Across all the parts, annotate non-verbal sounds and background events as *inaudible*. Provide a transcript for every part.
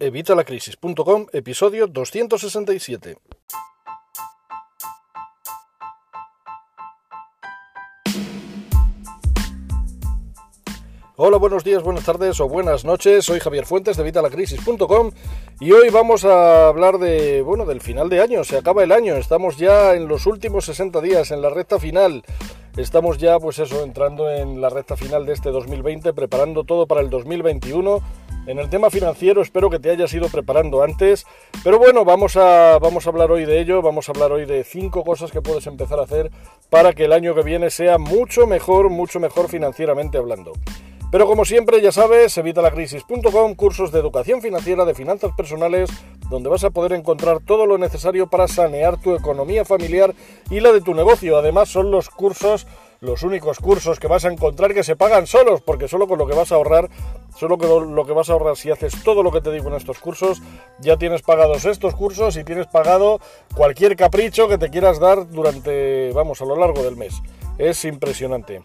Evitalacrisis.com, episodio 267. Hola, buenos días, buenas tardes o buenas noches. Soy Javier Fuentes de Vitalacrisis.com y hoy vamos a hablar de, bueno, del final de año. Se acaba el año, estamos ya en los últimos 60 días, en la recta final. Estamos ya, pues eso, entrando en la recta final de este 2020, preparando todo para el 2021 en el tema financiero espero que te hayas ido preparando antes, pero bueno, vamos a, vamos a hablar hoy de ello, vamos a hablar hoy de cinco cosas que puedes empezar a hacer para que el año que viene sea mucho mejor, mucho mejor financieramente hablando. Pero como siempre, ya sabes, evitalacrisis.com, cursos de educación financiera, de finanzas personales, donde vas a poder encontrar todo lo necesario para sanear tu economía familiar y la de tu negocio. Además, son los cursos los únicos cursos que vas a encontrar que se pagan solos, porque solo con lo que vas a ahorrar, solo con lo que vas a ahorrar si haces todo lo que te digo en estos cursos, ya tienes pagados estos cursos y tienes pagado cualquier capricho que te quieras dar durante, vamos, a lo largo del mes. Es impresionante.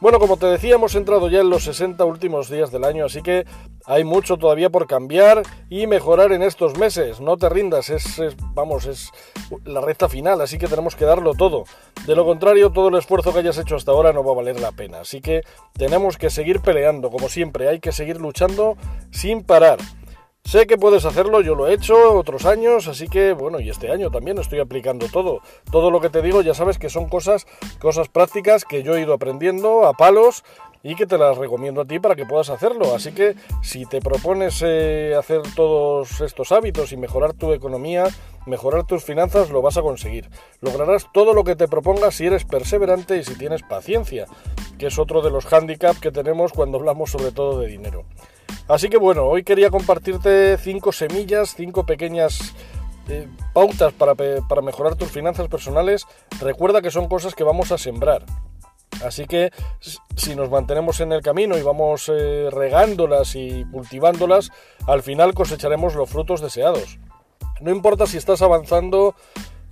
Bueno, como te decía, hemos entrado ya en los 60 últimos días del año, así que hay mucho todavía por cambiar y mejorar en estos meses. No te rindas, es, vamos, es la recta final, así que tenemos que darlo todo. De lo contrario, todo el esfuerzo que hayas hecho hasta ahora no va a valer la pena. Así que tenemos que seguir peleando, como siempre, hay que seguir luchando sin parar. Sé que puedes hacerlo, yo lo he hecho otros años, así que bueno, y este año también estoy aplicando todo. Todo lo que te digo ya sabes que son cosas, cosas prácticas que yo he ido aprendiendo a palos y que te las recomiendo a ti para que puedas hacerlo. Así que si te propones eh, hacer todos estos hábitos y mejorar tu economía, mejorar tus finanzas, lo vas a conseguir. Lograrás todo lo que te propongas si eres perseverante y si tienes paciencia, que es otro de los hándicaps que tenemos cuando hablamos sobre todo de dinero. Así que bueno, hoy quería compartirte cinco semillas, cinco pequeñas eh, pautas para, mejorar tus finanzas personales. Recuerda que son cosas que vamos a sembrar. Así que si nos mantenemos en el camino y vamos eh, regándolas y cultivándolas, al final cosecharemos los frutos deseados. No importa si estás avanzando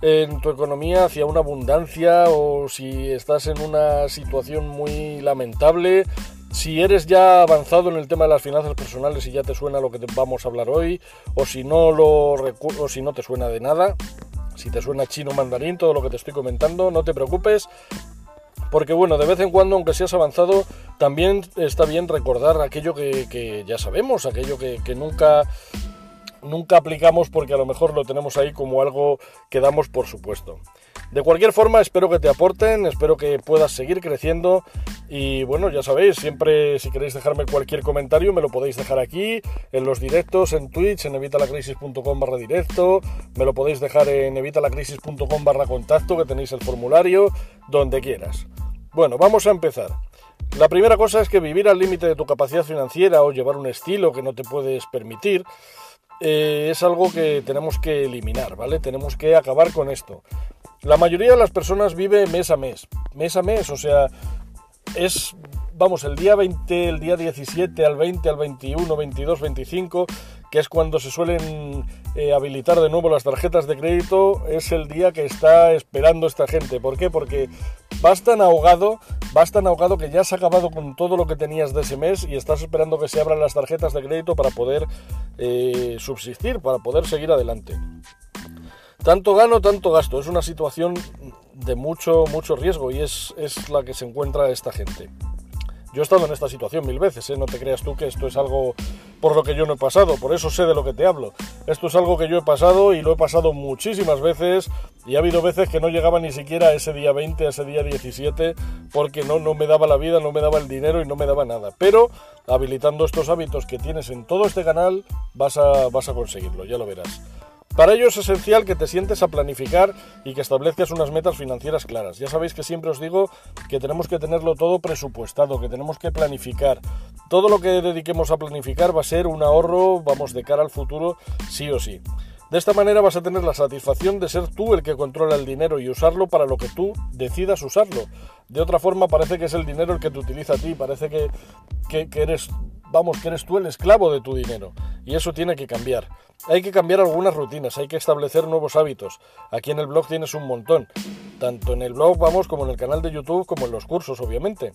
en tu economía hacia una abundancia o si estás en una situación muy lamentable si eres ya avanzado en el tema de las finanzas personales y ya te suena lo que vamos a hablar hoy, o si no lo o si no te suena de nada, si te suena chino mandarín todo lo que te estoy comentando, no te preocupes, porque bueno, de vez en cuando, aunque seas avanzado, también está bien recordar aquello que, ya sabemos, aquello que, que, nunca, nunca aplicamos porque a lo mejor lo tenemos ahí como algo que damos por supuesto. De cualquier forma, espero que te aporten, espero que puedas seguir creciendo y bueno, ya sabéis, siempre si queréis dejarme cualquier comentario me lo podéis dejar aquí, en los directos, en Twitch, en evitalacrisis.com barra directo, me lo podéis dejar en evitalacrisis.com barra contacto, que tenéis el formulario, donde quieras. Bueno, vamos a empezar. La primera cosa es que vivir al límite de tu capacidad financiera o llevar un estilo que no te puedes permitir eh, es algo que tenemos que eliminar, ¿vale? Tenemos que acabar con esto. La mayoría de las personas vive mes a mes, mes a mes, o sea, es, vamos, el día 20, el día 17, al 20, al 21, 22, 25, que es cuando se suelen eh, habilitar de nuevo las tarjetas de crédito, es el día que está esperando esta gente. ¿Por qué? Porque vas tan ahogado, vas tan ahogado que ya has acabado con todo lo que tenías de ese mes y estás esperando que se abran las tarjetas de crédito para poder eh, subsistir, para poder seguir adelante. Tanto gano, tanto gasto. Es una situación de mucho, mucho riesgo y es, es la que se encuentra esta gente. Yo he estado en esta situación mil veces, ¿eh? no te creas tú que esto es algo por lo que yo no he pasado, por eso sé de lo que te hablo. Esto es algo que yo he pasado y lo he pasado muchísimas veces y ha habido veces que no llegaba ni siquiera a ese día 20, a ese día 17, porque no, no me daba la vida, no me daba el dinero y no me daba nada. Pero habilitando estos hábitos que tienes en todo este canal, vas a, vas a conseguirlo, ya lo verás. Para ello es esencial que te sientes a planificar y que establezcas unas metas financieras claras. Ya sabéis que siempre os digo que tenemos que tenerlo todo presupuestado, que tenemos que planificar. Todo lo que dediquemos a planificar va a ser un ahorro, vamos, de cara al futuro, sí o sí. De esta manera vas a tener la satisfacción de ser tú el que controla el dinero y usarlo para lo que tú decidas usarlo. De otra forma parece que es el dinero el que te utiliza a ti, parece que, que, que eres vamos, que eres tú el esclavo de tu dinero. Y eso tiene que cambiar. Hay que cambiar algunas rutinas, hay que establecer nuevos hábitos. Aquí en el blog tienes un montón. Tanto en el blog, vamos, como en el canal de YouTube, como en los cursos, obviamente.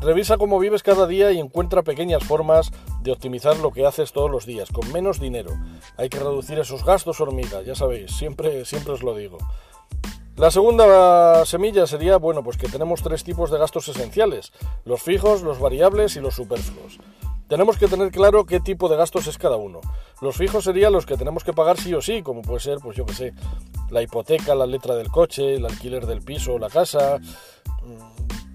Revisa cómo vives cada día y encuentra pequeñas formas de optimizar lo que haces todos los días, con menos dinero. Hay que reducir esos gastos hormiga, ya sabéis, siempre, siempre os lo digo. La segunda semilla sería, bueno, pues que tenemos tres tipos de gastos esenciales, los fijos, los variables y los superfluos. Tenemos que tener claro qué tipo de gastos es cada uno. Los fijos serían los que tenemos que pagar sí o sí, como puede ser, pues yo qué sé, la hipoteca, la letra del coche, el alquiler del piso, la casa,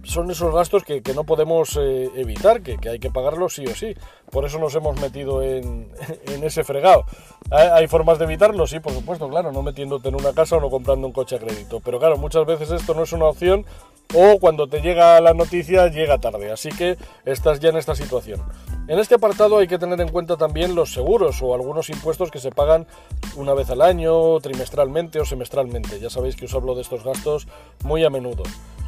son esos gastos que, no podemos eh, evitar, que, hay que pagarlos sí o sí. Por eso nos hemos metido en, *laughs* ese fregado. ¿Hay, formas de evitarlo? Sí, por supuesto, claro, no metiéndote en una casa o no comprando un coche a crédito. Pero claro, muchas veces esto no es una opción o cuando te llega la noticia llega tarde. Así que estás ya en esta situación. En este apartado hay que tener en cuenta también los seguros o algunos impuestos que se pagan una vez al año, trimestralmente o semestralmente. Ya sabéis que os hablo de estos gastos muy a menudo.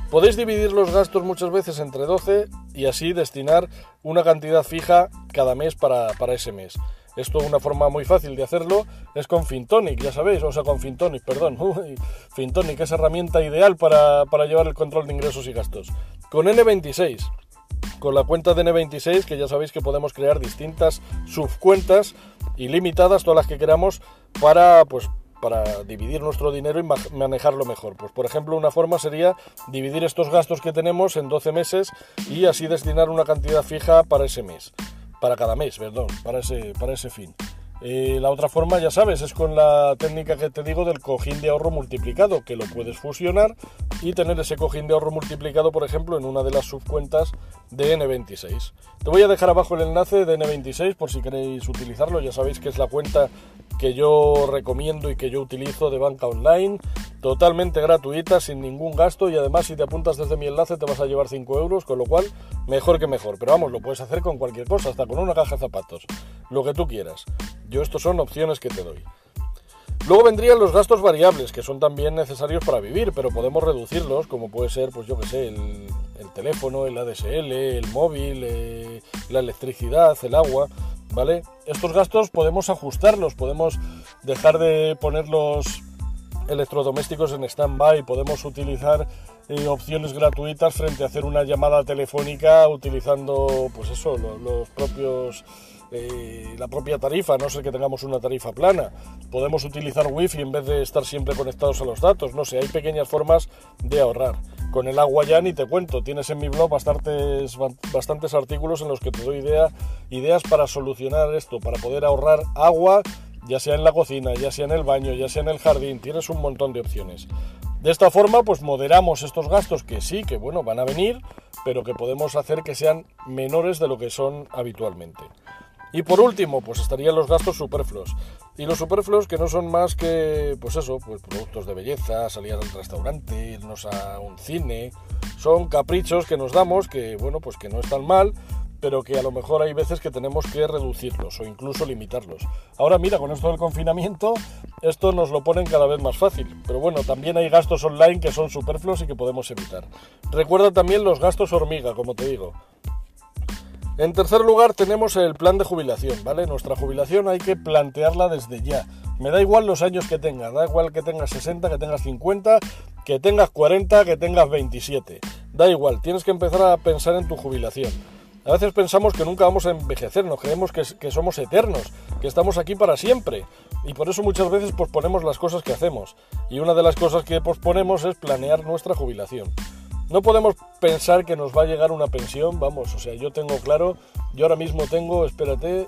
Podéis dividir los gastos muchas veces entre 12 y así destinar una cantidad fija cada mes para, ese mes. Esto una forma muy fácil de hacerlo es con Fintonic, ya sabéis, o sea, con Fintonic, perdón. *laughs* Fintonic es herramienta ideal para, para llevar el control de ingresos y gastos. Con N26, con la cuenta de N26, que ya sabéis que podemos crear distintas subcuentas ilimitadas, todas las que queramos, para pues para dividir nuestro dinero y manejarlo mejor. Pues por ejemplo, una forma sería dividir estos gastos que tenemos en 12 meses y así destinar una cantidad fija para ese mes, para cada mes, perdón, para ese, para ese fin. Eh, la otra forma, ya sabes, es con la técnica que te digo del cojín de ahorro multiplicado, que lo puedes fusionar y tener ese cojín de ahorro multiplicado, por ejemplo, en una de las subcuentas de N26. Te voy a dejar abajo el enlace de N26 por si queréis utilizarlo, ya sabéis que es la cuenta que yo recomiendo y que yo utilizo de banca online, totalmente gratuita, sin ningún gasto y además si te apuntas desde mi enlace te vas a llevar 5 euros, con lo cual mejor que mejor. Pero vamos, lo puedes hacer con cualquier cosa, hasta con una caja de zapatos, lo que tú quieras. Yo estos son opciones que te doy. Luego vendrían los gastos variables, que son también necesarios para vivir, pero podemos reducirlos, como puede ser, pues yo que sé, el, teléfono, el ADSL, el móvil, eh, la electricidad, el agua. ¿vale? Estos gastos podemos ajustarlos, podemos dejar de poner los electrodomésticos en stand-by, podemos utilizar eh, opciones gratuitas frente a hacer una llamada telefónica utilizando, pues eso, los, propios... Eh, la propia tarifa, no sé que tengamos una tarifa plana. Podemos utilizar wifi en vez de estar siempre conectados a los datos. No sé, hay pequeñas formas de ahorrar. Con el agua ya ni te cuento, tienes en mi blog bastantes, bastantes artículos en los que te doy idea, ideas para solucionar esto, para poder ahorrar agua, ya sea en la cocina, ya sea en el baño, ya sea en el jardín, tienes un montón de opciones. De esta forma, pues moderamos estos gastos que sí, que bueno, van a venir, pero que podemos hacer que sean menores de lo que son habitualmente. Y por último, pues estarían los gastos superfluos. Y los superfluos que no son más que, pues eso, pues productos de belleza, salir al restaurante, irnos a un cine. Son caprichos que nos damos que, bueno, pues que no están mal, pero que a lo mejor hay veces que tenemos que reducirlos o incluso limitarlos. Ahora mira, con esto del confinamiento, esto nos lo ponen cada vez más fácil. Pero bueno, también hay gastos online que son superfluos y que podemos evitar. Recuerda también los gastos hormiga, como te digo. En tercer lugar tenemos el plan de jubilación, ¿vale? Nuestra jubilación hay que plantearla desde ya. Me da igual los años que tengas, da igual que tengas 60, que tengas 50, que tengas 40, que tengas 27. Da igual, tienes que empezar a pensar en tu jubilación. A veces pensamos que nunca vamos a envejecer, nos creemos que, que, somos eternos, que estamos aquí para siempre. Y por eso muchas veces posponemos las cosas que hacemos. Y una de las cosas que posponemos es planear nuestra jubilación. No podemos pensar que nos va a llegar una pensión, vamos, o sea, yo tengo claro, yo ahora mismo tengo, espérate,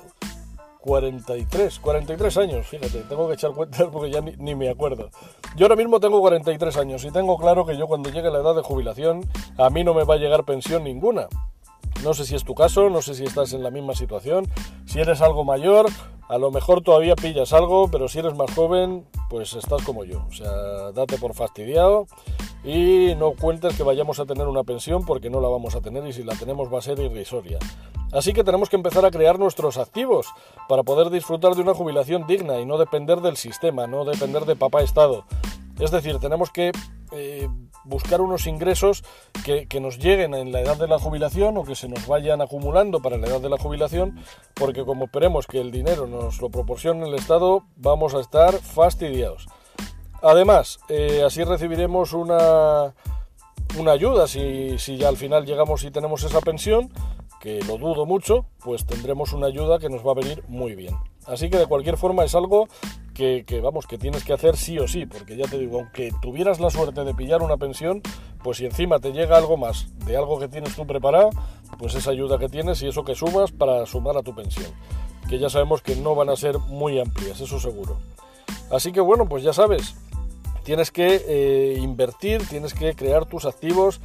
43, 43 años, fíjate, tengo que echar cuentas porque ya ni, me acuerdo. Yo ahora mismo tengo 43 años y tengo claro que yo cuando llegue la edad de jubilación a mí no me va a llegar pensión ninguna. No sé si es tu caso, no sé si estás en la misma situación, si eres algo mayor, a lo mejor todavía pillas algo, pero si eres más joven, pues estás como yo. O sea, date por fastidiado y no cuentes que vayamos a tener una pensión porque no la vamos a tener y si la tenemos va a ser irrisoria. Así que tenemos que empezar a crear nuestros activos para poder disfrutar de una jubilación digna y no depender del sistema, no depender de papá Estado. Es decir, tenemos que eh, buscar unos ingresos que, nos lleguen en la edad de la jubilación o que se nos vayan acumulando para la edad de la jubilación, porque como esperemos que el dinero nos lo proporcione el Estado, vamos a estar fastidiados. Además, eh, así recibiremos una, una ayuda si, si ya al final llegamos y tenemos esa pensión, que lo dudo mucho, pues tendremos una ayuda que nos va a venir muy bien. Así que de cualquier forma es algo que, vamos, que tienes que hacer sí o sí, porque ya te digo, aunque tuvieras la suerte de pillar una pensión, pues si encima te llega algo más de algo que tienes tú preparado, pues esa ayuda que tienes y eso que sumas para sumar a tu pensión, que ya sabemos que no van a ser muy amplias, eso seguro. Así que bueno, pues ya sabes, tienes que eh, invertir, tienes que crear tus activos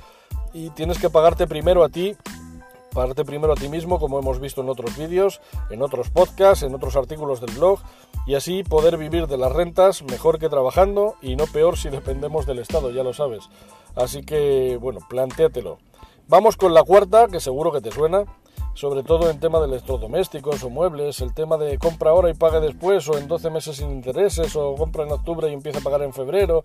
y tienes que pagarte primero a ti pagarte primero a ti mismo, como hemos visto en otros vídeos, en otros podcasts, en otros artículos del blog, y así poder vivir de las rentas mejor que trabajando y no peor si dependemos del Estado, ya lo sabes. Así que, bueno, plantéatelo. Vamos con la cuarta, que seguro que te suena, sobre todo en tema de electrodomésticos o muebles, el tema de compra ahora y pague después, o en 12 meses sin intereses, o compra en octubre y empieza a pagar en febrero.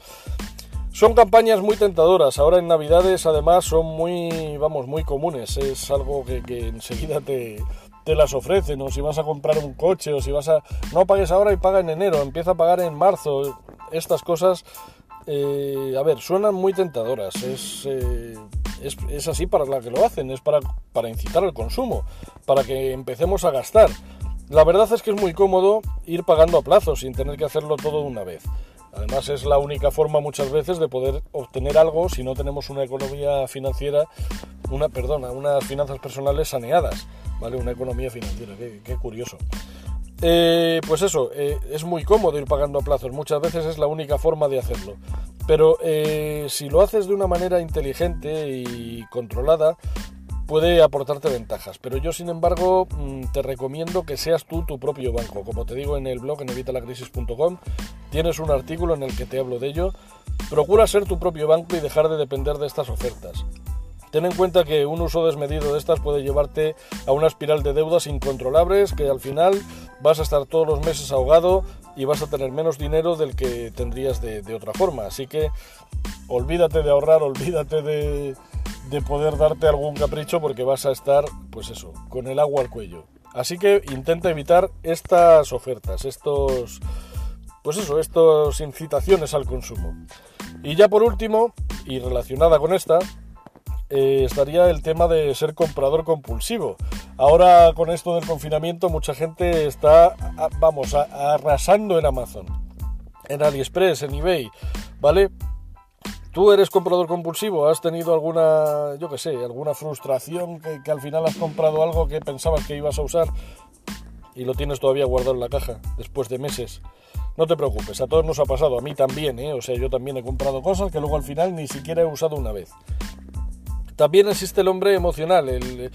Son campañas muy tentadoras. Ahora en Navidades además son muy, vamos, muy comunes. Es algo que, enseguida te, te, las ofrecen. O si vas a comprar un coche o si vas a... No pagues ahora y paga en enero. Empieza a pagar en marzo. Estas cosas, eh, a ver, suenan muy tentadoras. Es, eh, es, es, así para la que lo hacen. Es para, para incitar al consumo. Para que empecemos a gastar. La verdad es que es muy cómodo ir pagando a plazo sin tener que hacerlo todo de una vez. Además es la única forma muchas veces de poder obtener algo si no tenemos una economía financiera, una perdona, unas finanzas personales saneadas, ¿vale? Una economía financiera, qué, curioso. Eh, pues eso, eh, es muy cómodo ir pagando a plazos, muchas veces es la única forma de hacerlo. Pero eh, si lo haces de una manera inteligente y controlada, puede aportarte ventajas, pero yo sin embargo mm, te recomiendo que seas tú tu propio banco. Como te digo en el blog en evitalacrisis.com, tienes un artículo en el que te hablo de ello. Procura ser tu propio banco y dejar de depender de estas ofertas. Ten en cuenta que un uso desmedido de estas puede llevarte a una espiral de deudas incontrolables que al final vas a estar todos los meses ahogado y vas a tener menos dinero del que tendrías de, de otra forma. Así que olvídate de ahorrar, *laughs* olvídate de, de poder darte algún capricho porque vas a estar, pues eso, con el agua al cuello. Así que intenta evitar estas ofertas, estos, pues eso, estas incitaciones al consumo. Y ya por último, y relacionada con esta, eh, estaría el tema de ser comprador compulsivo. Ahora con esto del confinamiento mucha gente está, vamos, arrasando en Amazon, en AliExpress, en eBay, ¿vale? ¿Tú eres comprador compulsivo? ¿Has tenido alguna, yo qué sé, alguna frustración que, al final has comprado algo que pensabas que ibas a usar y lo tienes todavía guardado en la caja después de meses? No te preocupes, a todos nos ha pasado, a mí también, ¿eh? O sea, yo también he comprado cosas que luego al final ni siquiera he usado una vez. También existe el hombre emocional, el,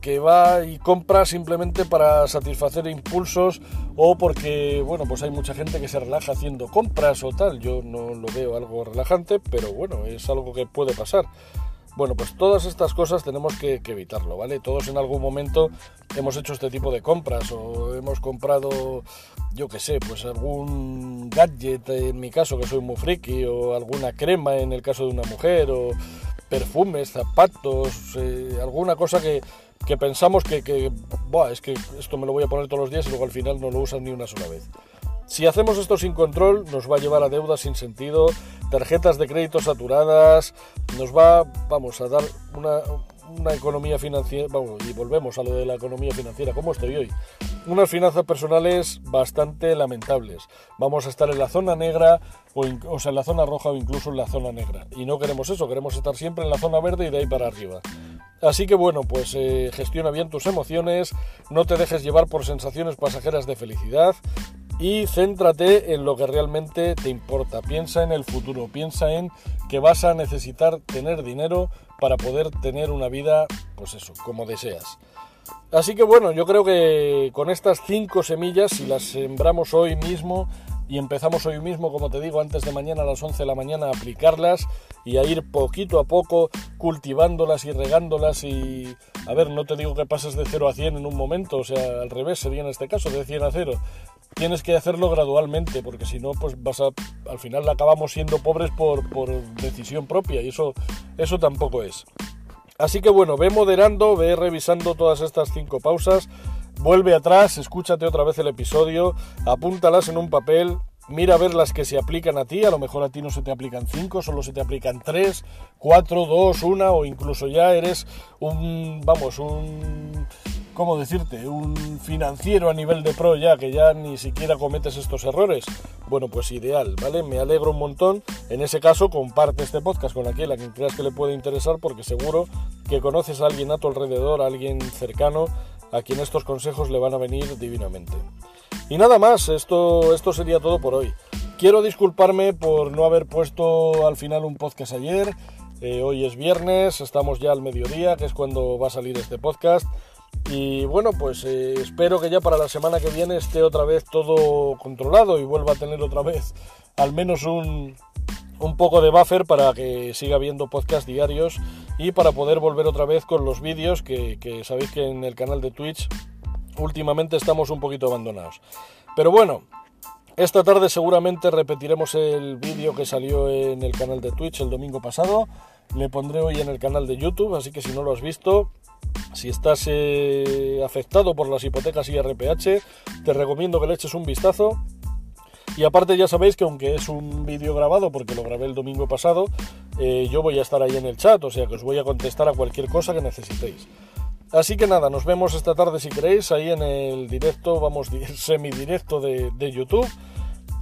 que va y compra simplemente para satisfacer impulsos o porque, bueno, pues hay mucha gente que se relaja haciendo compras o tal. Yo no lo veo algo relajante, pero bueno, es algo que puede pasar. Bueno, pues todas estas cosas tenemos que, evitarlo, ¿vale? Todos en algún momento hemos hecho este tipo de compras o hemos comprado, yo qué sé, pues algún gadget, en mi caso que soy muy friki, o alguna crema en el caso de una mujer, o perfumes, zapatos, eh, alguna cosa que, pensamos que, que es que esto me lo voy a poner todos los días y luego al final no lo usas ni una sola vez. Si hacemos esto sin control, nos va a llevar a deudas sin sentido, tarjetas de crédito saturadas, nos va, vamos, a dar una, una economía financiera, vamos, y volvemos a lo de la economía financiera, ¿cómo estoy hoy? Unas finanzas personales bastante lamentables. Vamos a estar en la zona negra, o, o, sea, en la zona roja o incluso en la zona negra. Y no queremos eso, queremos estar siempre en la zona verde y de ahí para arriba. Así que bueno, pues eh, gestiona bien tus emociones, no te dejes llevar por sensaciones pasajeras de felicidad, y céntrate en lo que realmente te importa. Piensa en el futuro, piensa en que vas a necesitar tener dinero para poder tener una vida, pues eso, como deseas. Así que bueno, yo creo que con estas cinco semillas, si las sembramos hoy mismo, y empezamos hoy mismo, como te digo, antes de mañana a las 11 de la mañana a aplicarlas y a ir poquito a poco cultivándolas y regándolas y a ver, no te digo que pases de 0 a 100 en un momento, o sea, al revés sería en este caso, de 100 a 0. Tienes que hacerlo gradualmente, porque si no, pues vas a, al final acabamos siendo pobres por, por decisión propia y eso, eso tampoco es. Así que bueno, ve moderando, ve revisando todas estas cinco pausas Vuelve atrás, escúchate otra vez el episodio, apúntalas en un papel mira a ver las que se aplican a ti, a lo mejor a ti no se te aplican 5, solo se te aplican 3, 4, 2, 1 o incluso ya eres un, vamos, un ¿cómo decirte? Un financiero a nivel de pro ya, que ya ni siquiera cometes estos errores. Bueno, pues ideal, ¿vale? Me alegro un montón. En ese caso, comparte este podcast con aquel a quien creas que le puede interesar, porque seguro que conoces a alguien a tu alrededor, a alguien cercano, a quien estos consejos le van a venir divinamente. Y nada más, esto, esto sería todo por hoy. Quiero disculparme por no haber puesto al final un podcast ayer. Eh, hoy es viernes, estamos ya al mediodía, que es cuando va a salir este podcast. Y bueno, pues eh, espero que ya para la semana que viene esté otra vez todo controlado y vuelva a tener otra vez al menos un, un poco de buffer para que siga habiendo podcast diarios y para poder volver otra vez con los vídeos que, sabéis que en el canal de Twitch últimamente estamos un poquito abandonados. Pero bueno, esta tarde seguramente repetiremos el vídeo que salió en el canal de Twitch el domingo pasado. Le pondré hoy en el canal de YouTube, así que si no lo has visto, si estás eh, afectado por las hipotecas y RPH, te recomiendo que le eches un vistazo. Y aparte ya sabéis que aunque es un vídeo grabado, porque lo grabé el domingo pasado, eh, yo voy a estar ahí en el chat, o sea que os voy a contestar a cualquier cosa que necesitéis. Así que nada, nos vemos esta tarde si queréis, ahí en el directo, vamos, *laughs* semidirecto de, de YouTube.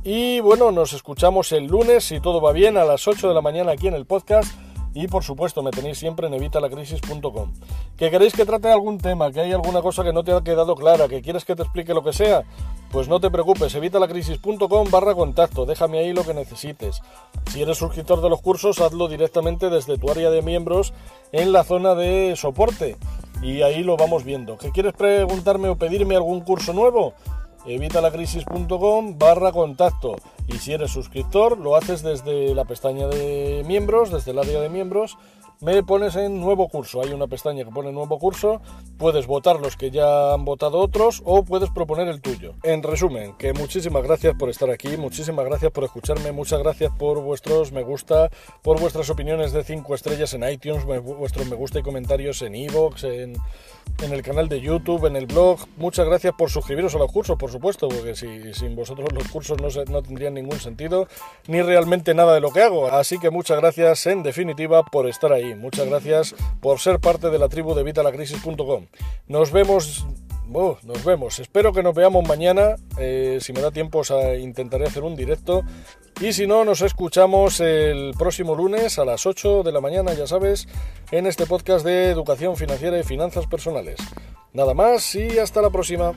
Y bueno, nos escuchamos el lunes, si todo va bien, a las 8 de la mañana aquí en el podcast y por supuesto me tenéis siempre en evitalacrisis.com. ¿Que queréis que trate algún tema? ¿Que hay alguna cosa que no te ha quedado clara? ¿Que quieres que te explique lo que sea? Pues no te preocupes, evitalacrisis.com barra contacto, déjame ahí lo que necesites. Si eres suscriptor de los cursos, hazlo directamente desde tu área de miembros en la zona de soporte y ahí lo vamos viendo. ¿Que quieres preguntarme o pedirme algún curso nuevo? evitalacrisis.com barra contacto y si eres suscriptor lo haces desde la pestaña de miembros, desde el área de miembros me pones en nuevo curso. Hay una pestaña que pone nuevo curso, puedes votar los que ya han votado otros o puedes proponer el tuyo. En resumen, que muchísimas gracias por estar aquí, muchísimas gracias por escucharme, muchas gracias por vuestros me gusta, por vuestras opiniones de 5 estrellas en iTunes, vuestros me gusta y comentarios en iVoox, en, en, el canal de YouTube, en el blog. Muchas gracias por suscribiros a los cursos, por supuesto, porque si, sin vosotros los cursos no, se, no tendrían ningún sentido, ni realmente nada de lo que hago. Así que muchas gracias en definitiva por estar ahí. Muchas gracias por ser parte de la tribu de vitalacrisis.com. Nos vemos Nos vemos. Espero que nos veamos mañana. Eh, si me da tiempo, os intentaré hacer un directo. Y si no, nos escuchamos el próximo lunes a las 8 de la mañana, ya sabes, en este podcast de educación financiera y finanzas personales. Nada más y hasta la próxima.